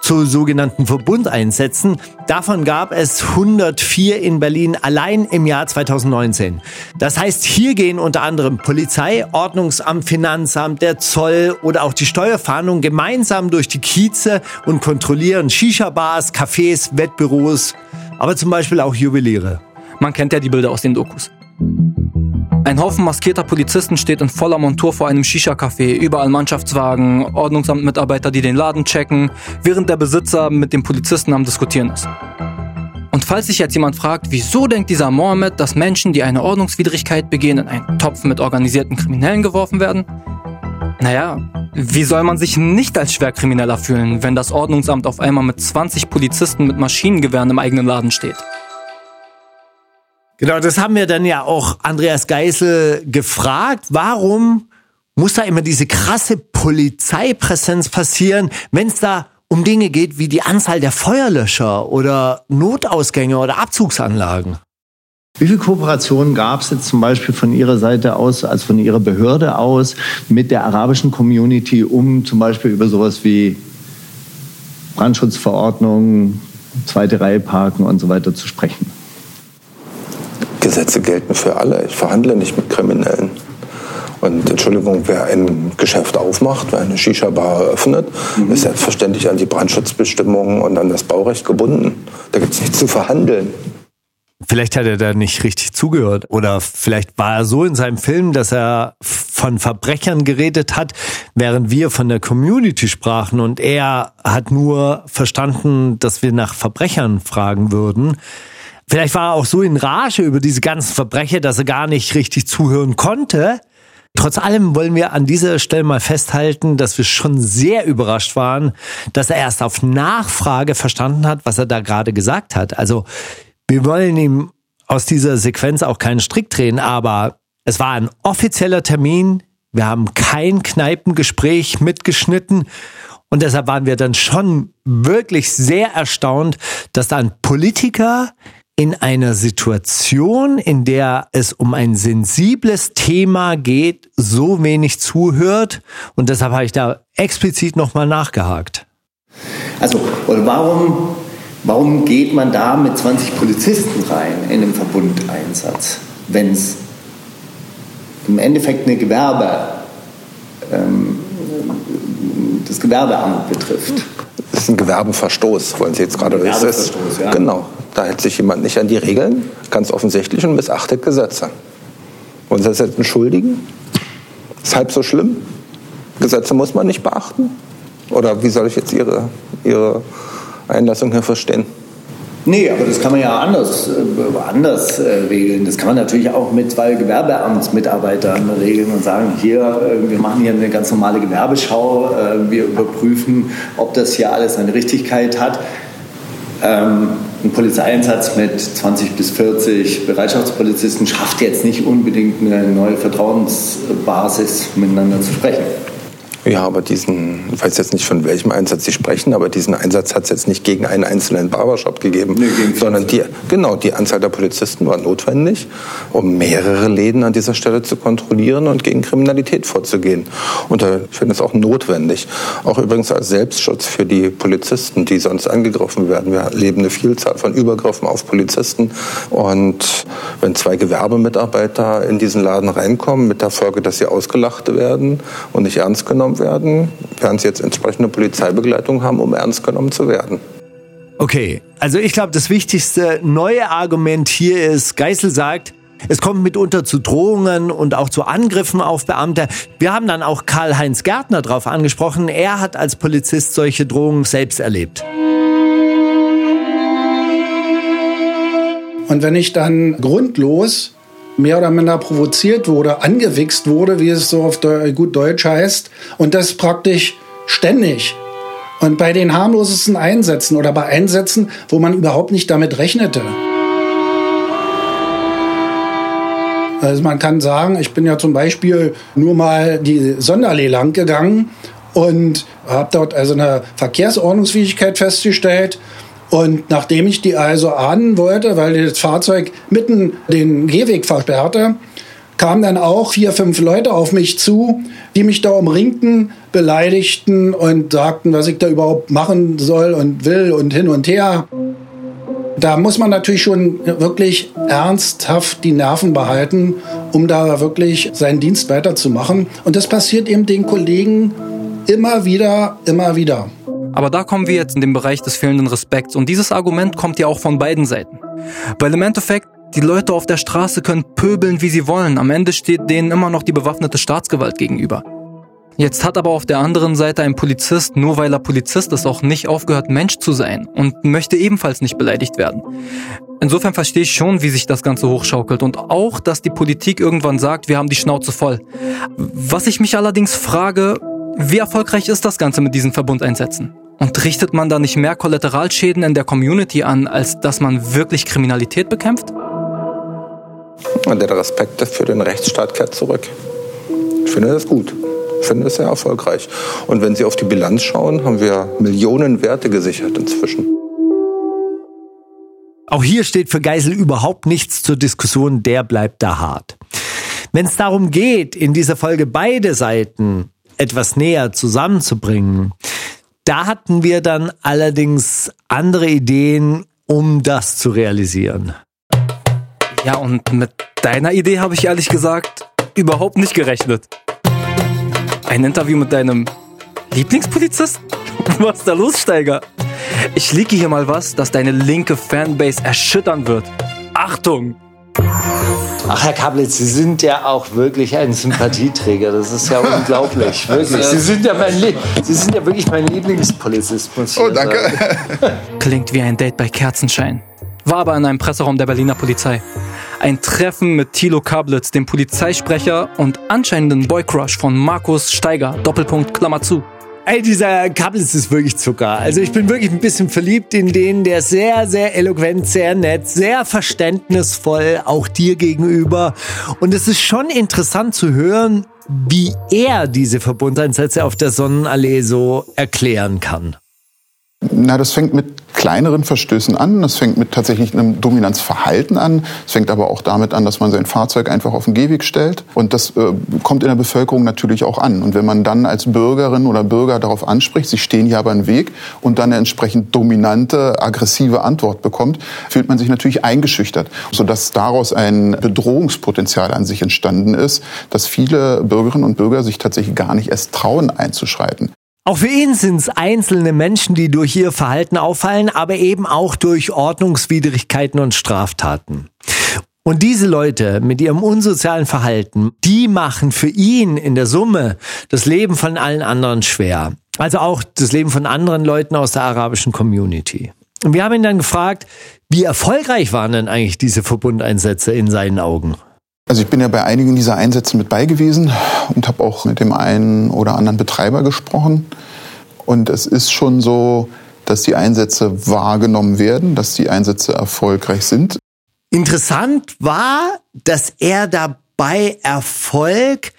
zu sogenannten Verbundeinsätzen. Davon gab es 104 in Berlin allein im Jahr 2019. Das heißt, hier gehen unter anderem Polizei, Ordnungsamt, Finanzamt, der Zoll oder auch die Steuerfahndung gemeinsam durch die Kieze und kontrollieren Shisha-Bars, Cafés, Wettbüros, aber zum Beispiel auch Juweliere. Man kennt ja die Bilder aus den Dokus. Ein Haufen maskierter Polizisten steht in voller Montur vor einem Shisha-Café, überall Mannschaftswagen, Ordnungsamtmitarbeiter, die den Laden checken, während der Besitzer mit dem Polizisten am Diskutieren ist. Und falls sich jetzt jemand fragt, wieso denkt dieser Mohammed, dass Menschen, die eine Ordnungswidrigkeit begehen, in einen Topf mit organisierten Kriminellen geworfen werden? Naja, wie soll man sich nicht als Schwerkrimineller fühlen, wenn das Ordnungsamt auf einmal mit 20 Polizisten mit Maschinengewehren im eigenen Laden steht? Genau, das haben wir dann ja auch Andreas Geisel gefragt. Warum muss da immer diese krasse Polizeipräsenz passieren, wenn es da um Dinge geht wie die Anzahl der Feuerlöscher oder Notausgänge oder Abzugsanlagen? Wie viel Kooperationen gab es jetzt zum Beispiel von Ihrer Seite aus, als von Ihrer Behörde aus, mit der arabischen Community, um zum Beispiel über sowas wie Brandschutzverordnung, zweite Reihe parken und so weiter zu sprechen? Gesetze gelten für alle. Ich verhandle nicht mit Kriminellen. Und Entschuldigung, wer ein Geschäft aufmacht, wer eine Shisha-Bar eröffnet, mhm. ist selbstverständlich an die Brandschutzbestimmungen und an das Baurecht gebunden. Da gibt es nichts zu verhandeln. Vielleicht hat er da nicht richtig zugehört oder vielleicht war er so in seinem Film, dass er von Verbrechern geredet hat, während wir von der Community sprachen und er hat nur verstanden, dass wir nach Verbrechern fragen würden. Vielleicht war er auch so in Rage über diese ganzen Verbrecher, dass er gar nicht richtig zuhören konnte. Trotz allem wollen wir an dieser Stelle mal festhalten, dass wir schon sehr überrascht waren, dass er erst auf Nachfrage verstanden hat, was er da gerade gesagt hat. Also wir wollen ihm aus dieser Sequenz auch keinen Strick drehen, aber es war ein offizieller Termin. Wir haben kein Kneipengespräch mitgeschnitten. Und deshalb waren wir dann schon wirklich sehr erstaunt, dass da ein Politiker in einer Situation, in der es um ein sensibles Thema geht, so wenig zuhört. Und deshalb habe ich da explizit nochmal nachgehakt. Also, oder warum, warum geht man da mit 20 Polizisten rein in den Verbundeinsatz, wenn es im Endeffekt eine Gewerbe, ähm, das Gewerbeamt betrifft? Das ist ein Gewerbeverstoß, wollen Sie jetzt gerade wissen? Ja. Genau. Da hält sich jemand nicht an die Regeln, ganz offensichtlich, und missachtet Gesetze. Wollen Sie das jetzt entschuldigen? Ist halb so schlimm? Gesetze muss man nicht beachten? Oder wie soll ich jetzt Ihre, Ihre Einlassung hier verstehen? Nee, aber das kann man ja anders, äh, anders äh, regeln. Das kann man natürlich auch mit zwei Gewerbeamtsmitarbeitern regeln und sagen, hier, äh, wir machen hier eine ganz normale Gewerbeschau, wir überprüfen, ob das hier alles eine Richtigkeit hat. Ähm, ein Polizeieinsatz mit 20 bis 40 Bereitschaftspolizisten schafft jetzt nicht unbedingt eine neue Vertrauensbasis, miteinander zu sprechen. Ja, aber diesen, ich weiß jetzt nicht von welchem Einsatz Sie sprechen, aber diesen Einsatz hat es jetzt nicht gegen einen einzelnen Barbershop gegeben, nee, sondern die, genau, die Anzahl der Polizisten war notwendig, um mehrere Läden an dieser Stelle zu kontrollieren und gegen Kriminalität vorzugehen. Und äh, ich finde es auch notwendig, auch übrigens als Selbstschutz für die Polizisten, die sonst angegriffen werden. Wir erleben eine Vielzahl von Übergriffen auf Polizisten und wenn zwei Gewerbemitarbeiter in diesen Laden reinkommen, mit der Folge, dass sie ausgelacht werden und nicht ernst genommen werden, werden sie jetzt entsprechende Polizeibegleitung haben, um ernst genommen zu werden. Okay, also ich glaube, das wichtigste neue Argument hier ist, Geißel sagt, es kommt mitunter zu Drohungen und auch zu Angriffen auf Beamte. Wir haben dann auch Karl-Heinz Gärtner darauf angesprochen. Er hat als Polizist solche Drohungen selbst erlebt. Und wenn ich dann grundlos mehr oder minder provoziert wurde, angewichst wurde, wie es so auf gut Deutsch heißt, und das praktisch ständig. Und bei den harmlosesten Einsätzen oder bei Einsätzen, wo man überhaupt nicht damit rechnete. Also man kann sagen, ich bin ja zum Beispiel nur mal die Sonderlee lang gegangen und habe dort also eine Verkehrsordnungsfähigkeit festgestellt und nachdem ich die also ahnen wollte, weil das Fahrzeug mitten den Gehweg versperrte, kamen dann auch vier, fünf Leute auf mich zu, die mich da umringten, beleidigten und sagten, was ich da überhaupt machen soll und will und hin und her. Da muss man natürlich schon wirklich ernsthaft die Nerven behalten, um da wirklich seinen Dienst weiterzumachen. Und das passiert eben den Kollegen immer wieder, immer wieder. Aber da kommen wir jetzt in den Bereich des fehlenden Respekts und dieses Argument kommt ja auch von beiden Seiten. Weil im Endeffekt, die Leute auf der Straße können pöbeln, wie sie wollen. Am Ende steht denen immer noch die bewaffnete Staatsgewalt gegenüber. Jetzt hat aber auf der anderen Seite ein Polizist, nur weil er Polizist ist, auch nicht aufgehört, Mensch zu sein und möchte ebenfalls nicht beleidigt werden. Insofern verstehe ich schon, wie sich das Ganze hochschaukelt und auch, dass die Politik irgendwann sagt, wir haben die Schnauze voll. Was ich mich allerdings frage, wie erfolgreich ist das Ganze mit diesen Verbundeinsätzen? Und richtet man da nicht mehr Kollateralschäden in der Community an, als dass man wirklich Kriminalität bekämpft? Und der Respekt für den Rechtsstaat kehrt zurück. Ich finde das gut. Ich finde das sehr erfolgreich. Und wenn Sie auf die Bilanz schauen, haben wir Millionen Werte gesichert inzwischen. Auch hier steht für Geisel überhaupt nichts zur Diskussion, der bleibt da hart. Wenn es darum geht, in dieser Folge beide Seiten etwas näher zusammenzubringen. Da hatten wir dann allerdings andere Ideen, um das zu realisieren. Ja, und mit deiner Idee habe ich ehrlich gesagt überhaupt nicht gerechnet. Ein Interview mit deinem Lieblingspolizist? Was ist da los, Steiger? Ich liege hier mal was, das deine linke Fanbase erschüttern wird. Achtung! Ach, Herr Kablitz, Sie sind ja auch wirklich ein Sympathieträger. Das ist ja unglaublich, wirklich. Sie sind ja, mein Sie sind ja wirklich mein Lieblingspolizist, muss ich Oh, danke. Sagen. Klingt wie ein Date bei Kerzenschein. War aber in einem Presseraum der Berliner Polizei. Ein Treffen mit Thilo Kablitz, dem Polizeisprecher und anscheinenden Boycrush von Markus Steiger, Doppelpunkt, Klammer zu. Ey, dieser Kappels ist wirklich Zucker. Also ich bin wirklich ein bisschen verliebt in den, der ist sehr, sehr eloquent, sehr nett, sehr verständnisvoll, auch dir gegenüber. Und es ist schon interessant zu hören, wie er diese Verbundeinsätze auf der Sonnenallee so erklären kann. Na, das fängt mit kleineren Verstößen an. Das fängt mit tatsächlich einem Dominanzverhalten an. Es fängt aber auch damit an, dass man sein Fahrzeug einfach auf den Gehweg stellt. Und das äh, kommt in der Bevölkerung natürlich auch an. Und wenn man dann als Bürgerin oder Bürger darauf anspricht, sie stehen hier aber im Weg und dann eine entsprechend dominante, aggressive Antwort bekommt, fühlt man sich natürlich eingeschüchtert, sodass daraus ein Bedrohungspotenzial an sich entstanden ist, dass viele Bürgerinnen und Bürger sich tatsächlich gar nicht erst trauen einzuschreiten. Auch für ihn sind es einzelne Menschen, die durch ihr Verhalten auffallen, aber eben auch durch Ordnungswidrigkeiten und Straftaten. Und diese Leute mit ihrem unsozialen Verhalten, die machen für ihn in der Summe das Leben von allen anderen schwer. Also auch das Leben von anderen Leuten aus der arabischen Community. Und wir haben ihn dann gefragt, wie erfolgreich waren denn eigentlich diese Verbundeinsätze in seinen Augen? Also ich bin ja bei einigen dieser Einsätze mit bei gewesen und habe auch mit dem einen oder anderen Betreiber gesprochen. Und es ist schon so, dass die Einsätze wahrgenommen werden, dass die Einsätze erfolgreich sind. Interessant war, dass er dabei Erfolg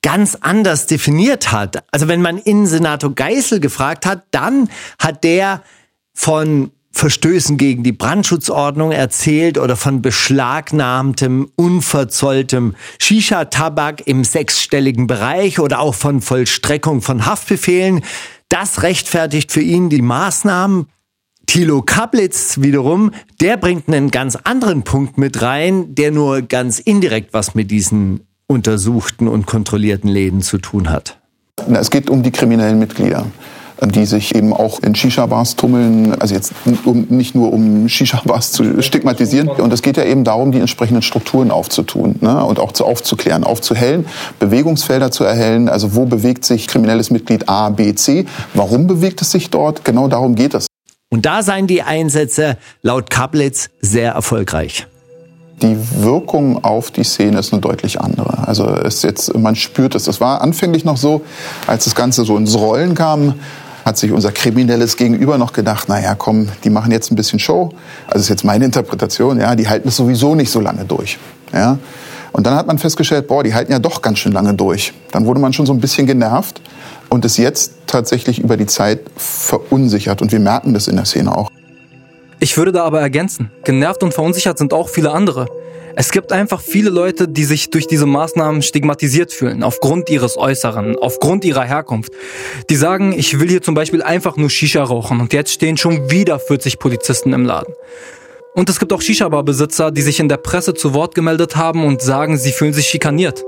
ganz anders definiert hat. Also wenn man Innensenator Geisel gefragt hat, dann hat der von Verstößen gegen die Brandschutzordnung erzählt oder von beschlagnahmtem, unverzolltem Shisha-Tabak im sechsstelligen Bereich oder auch von Vollstreckung von Haftbefehlen. Das rechtfertigt für ihn die Maßnahmen. Thilo Kablitz wiederum, der bringt einen ganz anderen Punkt mit rein, der nur ganz indirekt was mit diesen untersuchten und kontrollierten Läden zu tun hat. Es geht um die kriminellen Mitglieder die sich eben auch in Shisha-Bars tummeln, also jetzt um, nicht nur um Shisha-Bars zu stigmatisieren. Und es geht ja eben darum, die entsprechenden Strukturen aufzutun ne? und auch zu aufzuklären, aufzuhellen, Bewegungsfelder zu erhellen. Also wo bewegt sich kriminelles Mitglied A, B, C? Warum bewegt es sich dort? Genau darum geht es. Und da seien die Einsätze laut Kablitz sehr erfolgreich die Wirkung auf die Szene ist eine deutlich andere. Also es jetzt, man spürt es. Es war anfänglich noch so, als das Ganze so ins Rollen kam, hat sich unser kriminelles Gegenüber noch gedacht, naja, komm, die machen jetzt ein bisschen Show. Also ist jetzt meine Interpretation, ja, die halten es sowieso nicht so lange durch. Ja. Und dann hat man festgestellt, boah, die halten ja doch ganz schön lange durch. Dann wurde man schon so ein bisschen genervt und ist jetzt tatsächlich über die Zeit verunsichert. Und wir merken das in der Szene auch. Ich würde da aber ergänzen, genervt und verunsichert sind auch viele andere. Es gibt einfach viele Leute, die sich durch diese Maßnahmen stigmatisiert fühlen, aufgrund ihres Äußeren, aufgrund ihrer Herkunft. Die sagen, ich will hier zum Beispiel einfach nur Shisha rauchen und jetzt stehen schon wieder 40 Polizisten im Laden. Und es gibt auch Shisha-Bar-Besitzer, die sich in der Presse zu Wort gemeldet haben und sagen, sie fühlen sich schikaniert.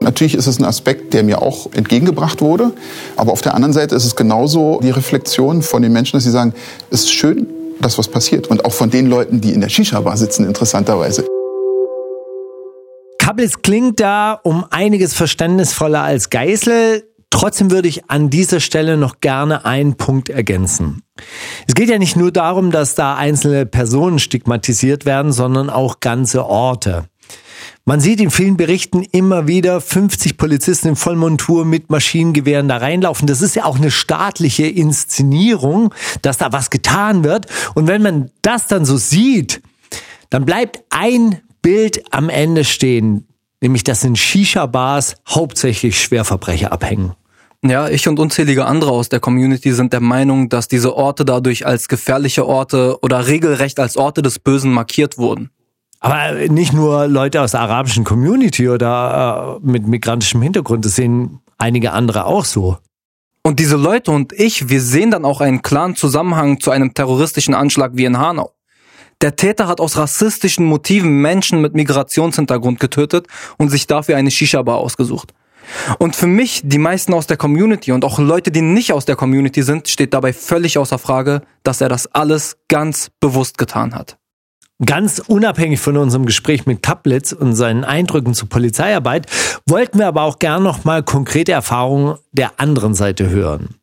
Natürlich ist es ein Aspekt, der mir auch entgegengebracht wurde. Aber auf der anderen Seite ist es genauso die Reflexion von den Menschen, dass sie sagen, es ist schön, dass was passiert. Und auch von den Leuten, die in der Shisha-Bar sitzen, interessanterweise. Kablitz klingt da um einiges verständnisvoller als Geißel. Trotzdem würde ich an dieser Stelle noch gerne einen Punkt ergänzen. Es geht ja nicht nur darum, dass da einzelne Personen stigmatisiert werden, sondern auch ganze Orte. Man sieht in vielen Berichten immer wieder 50 Polizisten in Vollmontur mit Maschinengewehren da reinlaufen. Das ist ja auch eine staatliche Inszenierung, dass da was getan wird. Und wenn man das dann so sieht, dann bleibt ein Bild am Ende stehen, nämlich dass in Shisha-Bars hauptsächlich Schwerverbrecher abhängen. Ja, ich und unzählige andere aus der Community sind der Meinung, dass diese Orte dadurch als gefährliche Orte oder regelrecht als Orte des Bösen markiert wurden. Aber nicht nur Leute aus der arabischen Community oder äh, mit migrantischem Hintergrund, das sehen einige andere auch so. Und diese Leute und ich, wir sehen dann auch einen klaren Zusammenhang zu einem terroristischen Anschlag wie in Hanau. Der Täter hat aus rassistischen Motiven Menschen mit Migrationshintergrund getötet und sich dafür eine Shisha-Bar ausgesucht. Und für mich, die meisten aus der Community und auch Leute, die nicht aus der Community sind, steht dabei völlig außer Frage, dass er das alles ganz bewusst getan hat. Ganz unabhängig von unserem Gespräch mit Kaplitz und seinen Eindrücken zur Polizeiarbeit, wollten wir aber auch gern noch mal konkrete Erfahrungen der anderen Seite hören.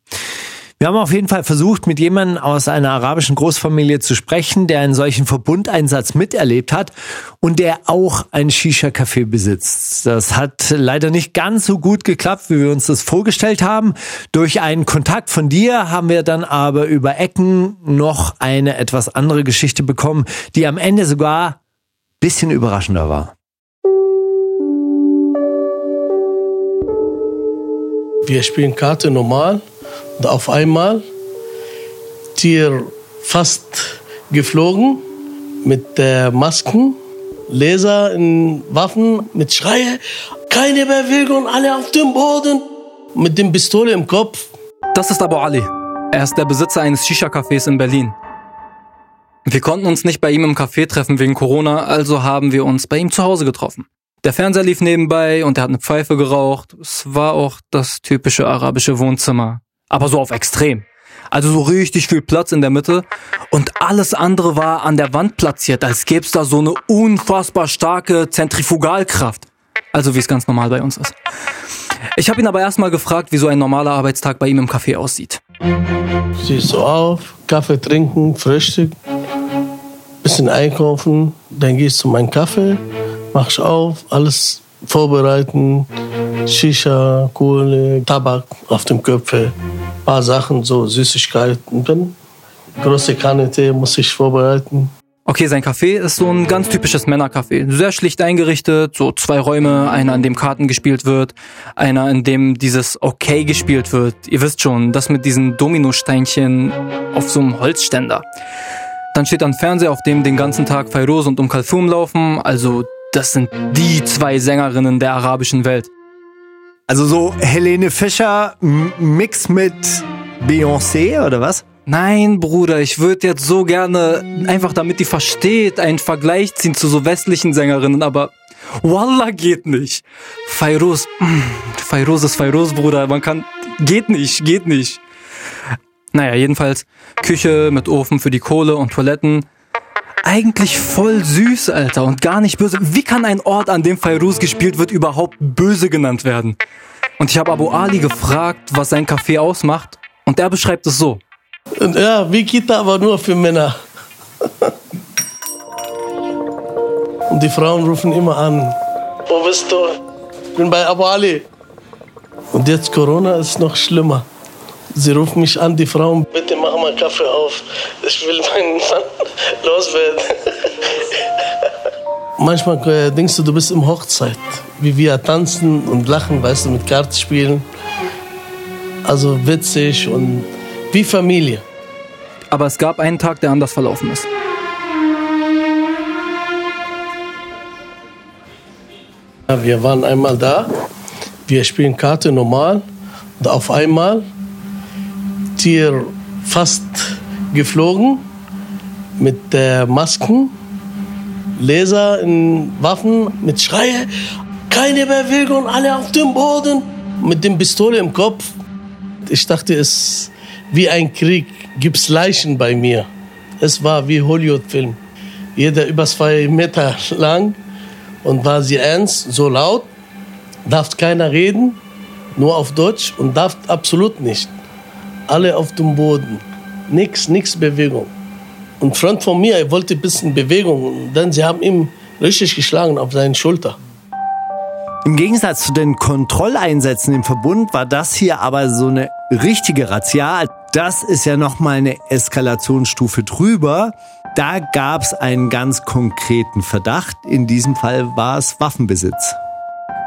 Wir haben auf jeden Fall versucht, mit jemandem aus einer arabischen Großfamilie zu sprechen, der einen solchen Verbundeinsatz miterlebt hat und der auch ein Shisha-Café besitzt. Das hat leider nicht ganz so gut geklappt, wie wir uns das vorgestellt haben. Durch einen Kontakt von dir haben wir dann aber über Ecken noch eine etwas andere Geschichte bekommen, die am Ende sogar bisschen überraschender war. Wir spielen Karte normal und auf einmal Tier fast geflogen mit der Masken, Laser in Waffen, mit Schreie, keine Bewegung, alle auf dem Boden, mit dem Pistole im Kopf. Das ist Abu Ali. Er ist der Besitzer eines Shisha-Cafés in Berlin. Wir konnten uns nicht bei ihm im Café treffen wegen Corona, also haben wir uns bei ihm zu Hause getroffen. Der Fernseher lief nebenbei und er hat eine Pfeife geraucht. Es war auch das typische arabische Wohnzimmer aber so auf extrem. Also so richtig viel Platz in der Mitte und alles andere war an der Wand platziert, als gäbe es da so eine unfassbar starke Zentrifugalkraft. Also wie es ganz normal bei uns ist. Ich habe ihn aber erstmal gefragt, wie so ein normaler Arbeitstag bei ihm im Café aussieht. Siehst du auf, Kaffee trinken, Frühstück, bisschen einkaufen, dann gehst du meinen Kaffee, machst auf, alles vorbereiten, Shisha, Kohle, Tabak auf dem Köpfe, paar Sachen, so Süßigkeiten. Dann große Kanne Tee muss ich vorbereiten. Okay, sein Café ist so ein ganz typisches Männercafé. Sehr schlicht eingerichtet, so zwei Räume, einer in dem Karten gespielt wird, einer in dem dieses Okay gespielt wird. Ihr wisst schon, das mit diesen Dominosteinchen auf so einem Holzständer. Dann steht ein Fernseher, auf dem den ganzen Tag Fairoz und Um Kalthum laufen, also das sind die zwei Sängerinnen der arabischen Welt. Also so Helene Fischer Mix mit Beyoncé oder was? Nein, Bruder, ich würde jetzt so gerne, einfach damit die versteht, einen Vergleich ziehen zu so westlichen Sängerinnen, aber Wallah geht nicht. Fairoz, mm, Fairoz ist Fairoz, Bruder, man kann, geht nicht, geht nicht. Naja, jedenfalls Küche mit Ofen für die Kohle und Toiletten. Eigentlich voll süß, Alter, und gar nicht böse. Wie kann ein Ort, an dem Fairuz gespielt wird, überhaupt böse genannt werden? Und ich habe Abu Ali gefragt, was sein Café ausmacht, und er beschreibt es so. Ja, wie Kita, aber nur für Männer. Und die Frauen rufen immer an. Wo bist du? Ich bin bei Abu Ali. Und jetzt Corona ist noch schlimmer. Sie rufen mich an, die Frauen, bitte mach mal Kaffee auf. Ich will meinen Mann loswerden. Manchmal äh, denkst du, du bist im Hochzeit. Wie wir tanzen und lachen, weißt du, mit Karten spielen. Also witzig und wie Familie. Aber es gab einen Tag, der anders verlaufen ist. Wir waren einmal da, wir spielen Karte normal und auf einmal Tier fast geflogen mit der Masken, Laser in Waffen, mit Schreie, keine Bewegung, alle auf dem Boden, mit dem Pistole im Kopf. Ich dachte, es wie ein Krieg, gibt's Leichen bei mir. Es war wie Hollywood-Film. Jeder über zwei Meter lang und war sie ernst, so laut, darf keiner reden, nur auf Deutsch und darf absolut nicht. Alle auf dem Boden, nix, nix Bewegung. Und Freund von mir, er wollte ein bisschen Bewegung, denn sie haben ihm richtig geschlagen auf seine Schulter. Im Gegensatz zu den Kontrolleinsätzen im Verbund war das hier aber so eine richtige Razzia. Das ist ja nochmal eine Eskalationsstufe drüber. Da gab es einen ganz konkreten Verdacht. In diesem Fall war es Waffenbesitz.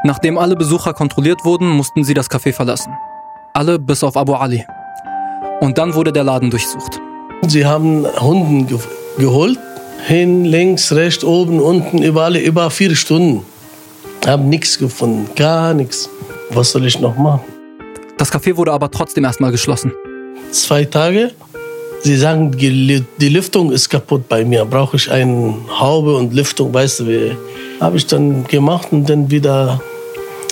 Nachdem alle Besucher kontrolliert wurden, mussten sie das Café verlassen. Alle bis auf Abu Ali. Und dann wurde der Laden durchsucht. Sie haben Hunden ge geholt. Hin, links, rechts, oben, unten, überall, über vier Stunden. Haben nichts gefunden, gar nichts. Was soll ich noch machen? Das Café wurde aber trotzdem erstmal geschlossen. Zwei Tage. Sie sagen, die Lüftung ist kaputt bei mir. Brauche ich eine Haube und Lüftung, weißt du wie. Habe ich dann gemacht und dann wieder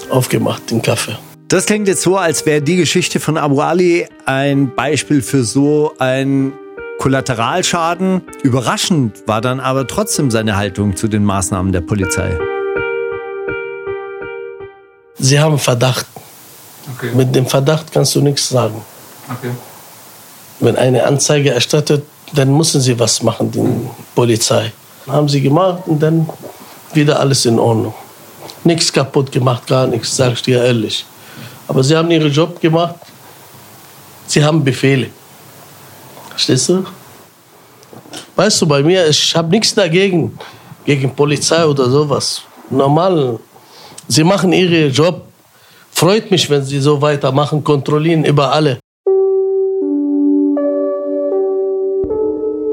aufgemacht, den Kaffee. Das klingt jetzt so, als wäre die Geschichte von Abu Ali ein Beispiel für so ein Kollateralschaden. Überraschend war dann aber trotzdem seine Haltung zu den Maßnahmen der Polizei. Sie haben Verdacht. Okay. Mit dem Verdacht kannst du nichts sagen. Okay. Wenn eine Anzeige erstattet, dann müssen sie was machen, die Polizei. Haben sie gemacht und dann wieder alles in Ordnung. Nichts kaputt gemacht, gar nichts, sag ich dir ehrlich. Aber sie haben ihren Job gemacht. Sie haben Befehle. Verstehst du? Weißt du, bei mir, ich habe nichts dagegen, gegen Polizei oder sowas. Normal, sie machen ihren Job. Freut mich, wenn sie so weitermachen, kontrollieren über alle.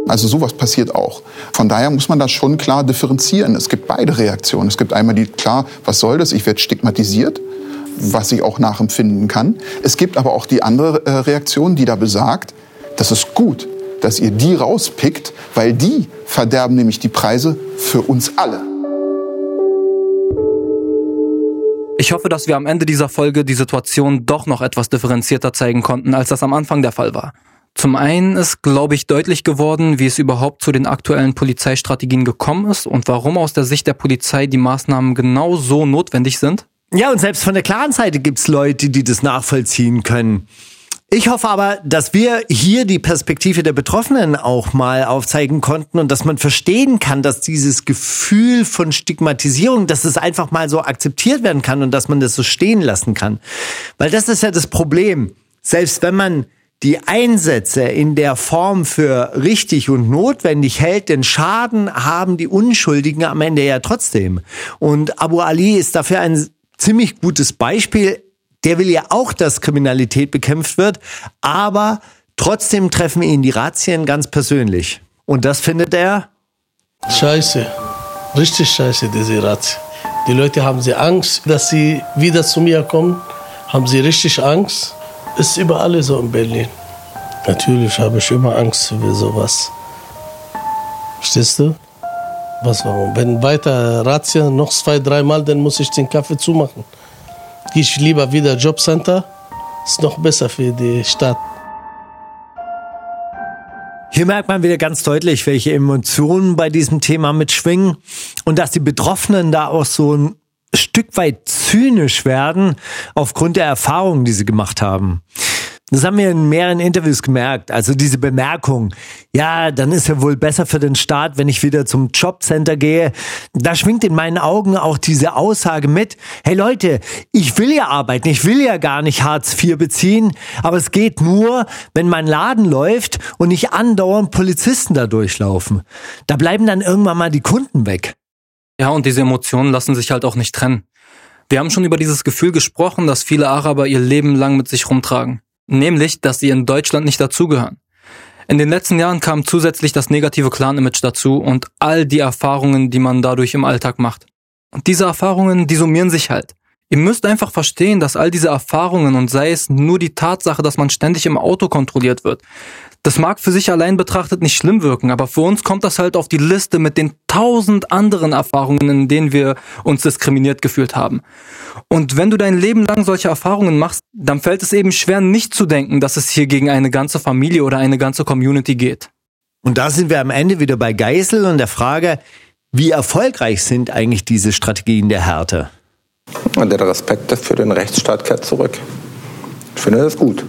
Also sowas passiert auch. Von daher muss man das schon klar differenzieren. Es gibt beide Reaktionen. Es gibt einmal die, klar, was soll das? Ich werde stigmatisiert, was ich auch nachempfinden kann. Es gibt aber auch die andere äh, Reaktion, die da besagt, das ist gut, dass ihr die rauspickt, weil die verderben nämlich die Preise für uns alle. Ich hoffe, dass wir am Ende dieser Folge die Situation doch noch etwas differenzierter zeigen konnten, als das am Anfang der Fall war. Zum einen ist, glaube ich, deutlich geworden, wie es überhaupt zu den aktuellen Polizeistrategien gekommen ist und warum aus der Sicht der Polizei die Maßnahmen genau so notwendig sind. Ja, und selbst von der klaren Seite gibt's Leute, die das nachvollziehen können. Ich hoffe aber, dass wir hier die Perspektive der Betroffenen auch mal aufzeigen konnten und dass man verstehen kann, dass dieses Gefühl von Stigmatisierung, dass es einfach mal so akzeptiert werden kann und dass man das so stehen lassen kann. Weil das ist ja das Problem. Selbst wenn man die Einsätze in der Form für richtig und notwendig hält, den Schaden haben die Unschuldigen am Ende ja trotzdem. Und Abu Ali ist dafür ein ziemlich gutes Beispiel. Der will ja auch, dass Kriminalität bekämpft wird, aber trotzdem treffen ihn die Razzien ganz persönlich. Und das findet er? Scheiße. Richtig scheiße, diese Razzien. Die Leute haben sie Angst, dass sie wieder zu mir kommen. Haben sie richtig Angst. Ist überall so in Berlin. Natürlich habe ich immer Angst für sowas. Verstehst du? Was warum? Wenn weiter Razzia noch zwei, dreimal, dann muss ich den Kaffee zumachen. Gehe ich lieber wieder Jobcenter. Ist noch besser für die Stadt. Hier merkt man wieder ganz deutlich, welche Emotionen bei diesem Thema mitschwingen und dass die Betroffenen da auch so ein Stück weit zynisch werden aufgrund der Erfahrungen, die sie gemacht haben. Das haben wir in mehreren Interviews gemerkt. Also diese Bemerkung, ja, dann ist ja wohl besser für den Staat, wenn ich wieder zum Jobcenter gehe. Da schwingt in meinen Augen auch diese Aussage mit, hey Leute, ich will ja arbeiten, ich will ja gar nicht Hartz IV beziehen, aber es geht nur, wenn mein Laden läuft und nicht andauernd Polizisten da durchlaufen. Da bleiben dann irgendwann mal die Kunden weg. Ja, und diese Emotionen lassen sich halt auch nicht trennen. Wir haben schon über dieses Gefühl gesprochen, dass viele Araber ihr Leben lang mit sich rumtragen nämlich, dass sie in Deutschland nicht dazugehören. In den letzten Jahren kam zusätzlich das negative Clan-Image dazu und all die Erfahrungen, die man dadurch im Alltag macht. Und diese Erfahrungen, die summieren sich halt. Ihr müsst einfach verstehen, dass all diese Erfahrungen und sei es nur die Tatsache, dass man ständig im Auto kontrolliert wird, das mag für sich allein betrachtet nicht schlimm wirken, aber für uns kommt das halt auf die Liste mit den tausend anderen Erfahrungen, in denen wir uns diskriminiert gefühlt haben. Und wenn du dein Leben lang solche Erfahrungen machst, dann fällt es eben schwer, nicht zu denken, dass es hier gegen eine ganze Familie oder eine ganze Community geht. Und da sind wir am Ende wieder bei Geisel und der Frage, wie erfolgreich sind eigentlich diese Strategien der Härte? Und der Respekt für den Rechtsstaat kehrt zurück. Ich finde das gut.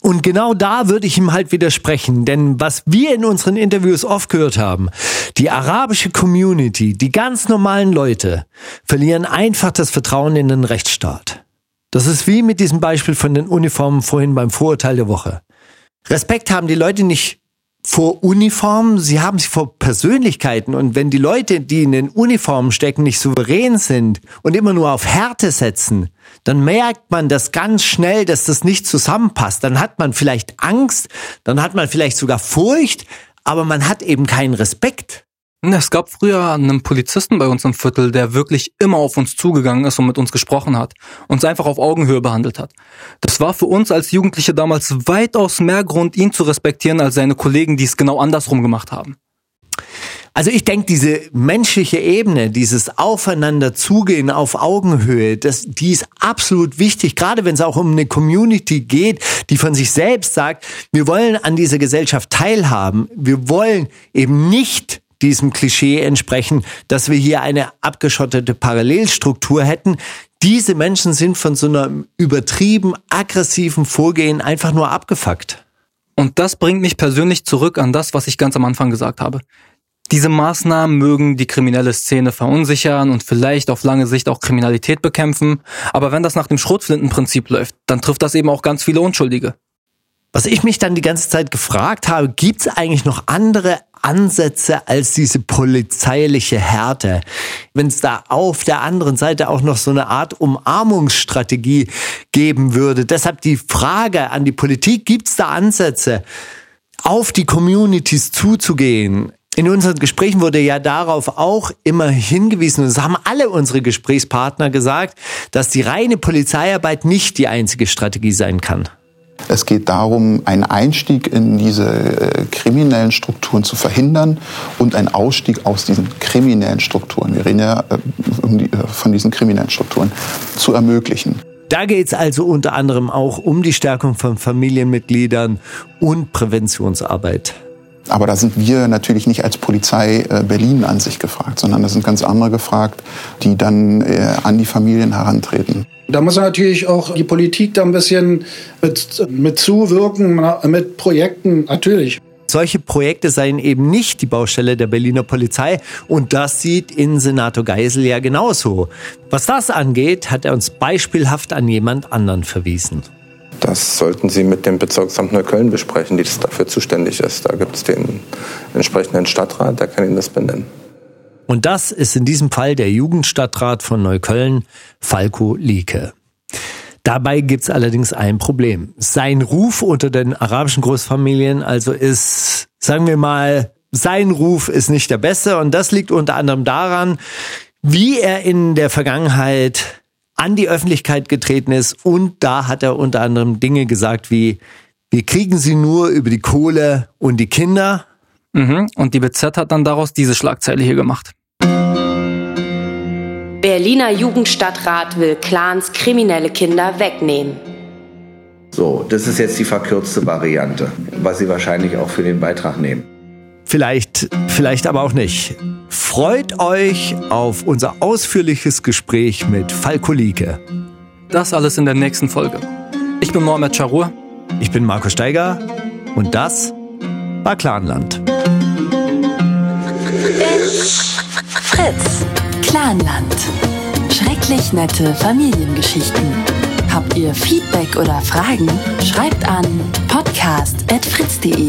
Und genau da würde ich ihm halt widersprechen, denn was wir in unseren Interviews oft gehört haben, die arabische Community, die ganz normalen Leute, verlieren einfach das Vertrauen in den Rechtsstaat. Das ist wie mit diesem Beispiel von den Uniformen vorhin beim Vorurteil der Woche. Respekt haben die Leute nicht vor Uniformen, sie haben sie vor Persönlichkeiten. Und wenn die Leute, die in den Uniformen stecken, nicht souverän sind und immer nur auf Härte setzen, dann merkt man das ganz schnell, dass das nicht zusammenpasst. Dann hat man vielleicht Angst, dann hat man vielleicht sogar Furcht, aber man hat eben keinen Respekt. Es gab früher einen Polizisten bei uns im Viertel, der wirklich immer auf uns zugegangen ist und mit uns gesprochen hat, uns einfach auf Augenhöhe behandelt hat. Das war für uns als Jugendliche damals weitaus mehr Grund, ihn zu respektieren, als seine Kollegen, die es genau andersrum gemacht haben. Also ich denke, diese menschliche Ebene, dieses Aufeinander zugehen auf Augenhöhe, das, die ist absolut wichtig, gerade wenn es auch um eine Community geht, die von sich selbst sagt, wir wollen an dieser Gesellschaft teilhaben, wir wollen eben nicht diesem Klischee entsprechen, dass wir hier eine abgeschottete Parallelstruktur hätten. Diese Menschen sind von so einem übertrieben aggressiven Vorgehen einfach nur abgefuckt. Und das bringt mich persönlich zurück an das, was ich ganz am Anfang gesagt habe. Diese Maßnahmen mögen die kriminelle Szene verunsichern und vielleicht auf lange Sicht auch Kriminalität bekämpfen, aber wenn das nach dem Schrotflintenprinzip läuft, dann trifft das eben auch ganz viele Unschuldige. Was ich mich dann die ganze Zeit gefragt habe, gibt es eigentlich noch andere Ansätze als diese polizeiliche Härte? Wenn es da auf der anderen Seite auch noch so eine Art Umarmungsstrategie geben würde. Deshalb die Frage an die Politik, gibt es da Ansätze, auf die Communities zuzugehen? In unseren Gesprächen wurde ja darauf auch immer hingewiesen, und das haben alle unsere Gesprächspartner gesagt, dass die reine Polizeiarbeit nicht die einzige Strategie sein kann. Es geht darum, einen Einstieg in diese äh, kriminellen Strukturen zu verhindern und einen Ausstieg aus diesen kriminellen Strukturen, wir reden ja äh, äh, von diesen kriminellen Strukturen, zu ermöglichen. Da geht es also unter anderem auch um die Stärkung von Familienmitgliedern und Präventionsarbeit. Aber da sind wir natürlich nicht als Polizei äh, Berlin an sich gefragt, sondern da sind ganz andere gefragt, die dann äh, an die Familien herantreten. Da muss natürlich auch die Politik da ein bisschen mit, mit zuwirken, mit Projekten, natürlich. Solche Projekte seien eben nicht die Baustelle der Berliner Polizei und das sieht Innensenator Geisel ja genauso. Was das angeht, hat er uns beispielhaft an jemand anderen verwiesen. Das sollten Sie mit dem Bezirksamt Neukölln besprechen, die dafür zuständig ist. Da gibt es den entsprechenden Stadtrat, der kann Ihnen das benennen. Und das ist in diesem Fall der Jugendstadtrat von Neukölln, Falco Lieke. Dabei gibt's allerdings ein Problem. Sein Ruf unter den arabischen Großfamilien also ist, sagen wir mal, sein Ruf ist nicht der beste und das liegt unter anderem daran, wie er in der Vergangenheit an die Öffentlichkeit getreten ist und da hat er unter anderem Dinge gesagt wie, wir kriegen sie nur über die Kohle und die Kinder. Mhm. Und die BZ hat dann daraus diese Schlagzeile hier gemacht. Berliner Jugendstadtrat will Clans kriminelle Kinder wegnehmen. So, das ist jetzt die verkürzte Variante, was Sie wahrscheinlich auch für den Beitrag nehmen. Vielleicht, vielleicht aber auch nicht. Freut euch auf unser ausführliches Gespräch mit Falko Lieke. Das alles in der nächsten Folge. Ich bin Mohamed Charur. Ich bin Marco Steiger. Und das war Clanland. Fritz. Clanland. Schrecklich nette Familiengeschichten. Habt ihr Feedback oder Fragen? Schreibt an podcast.fritz.de.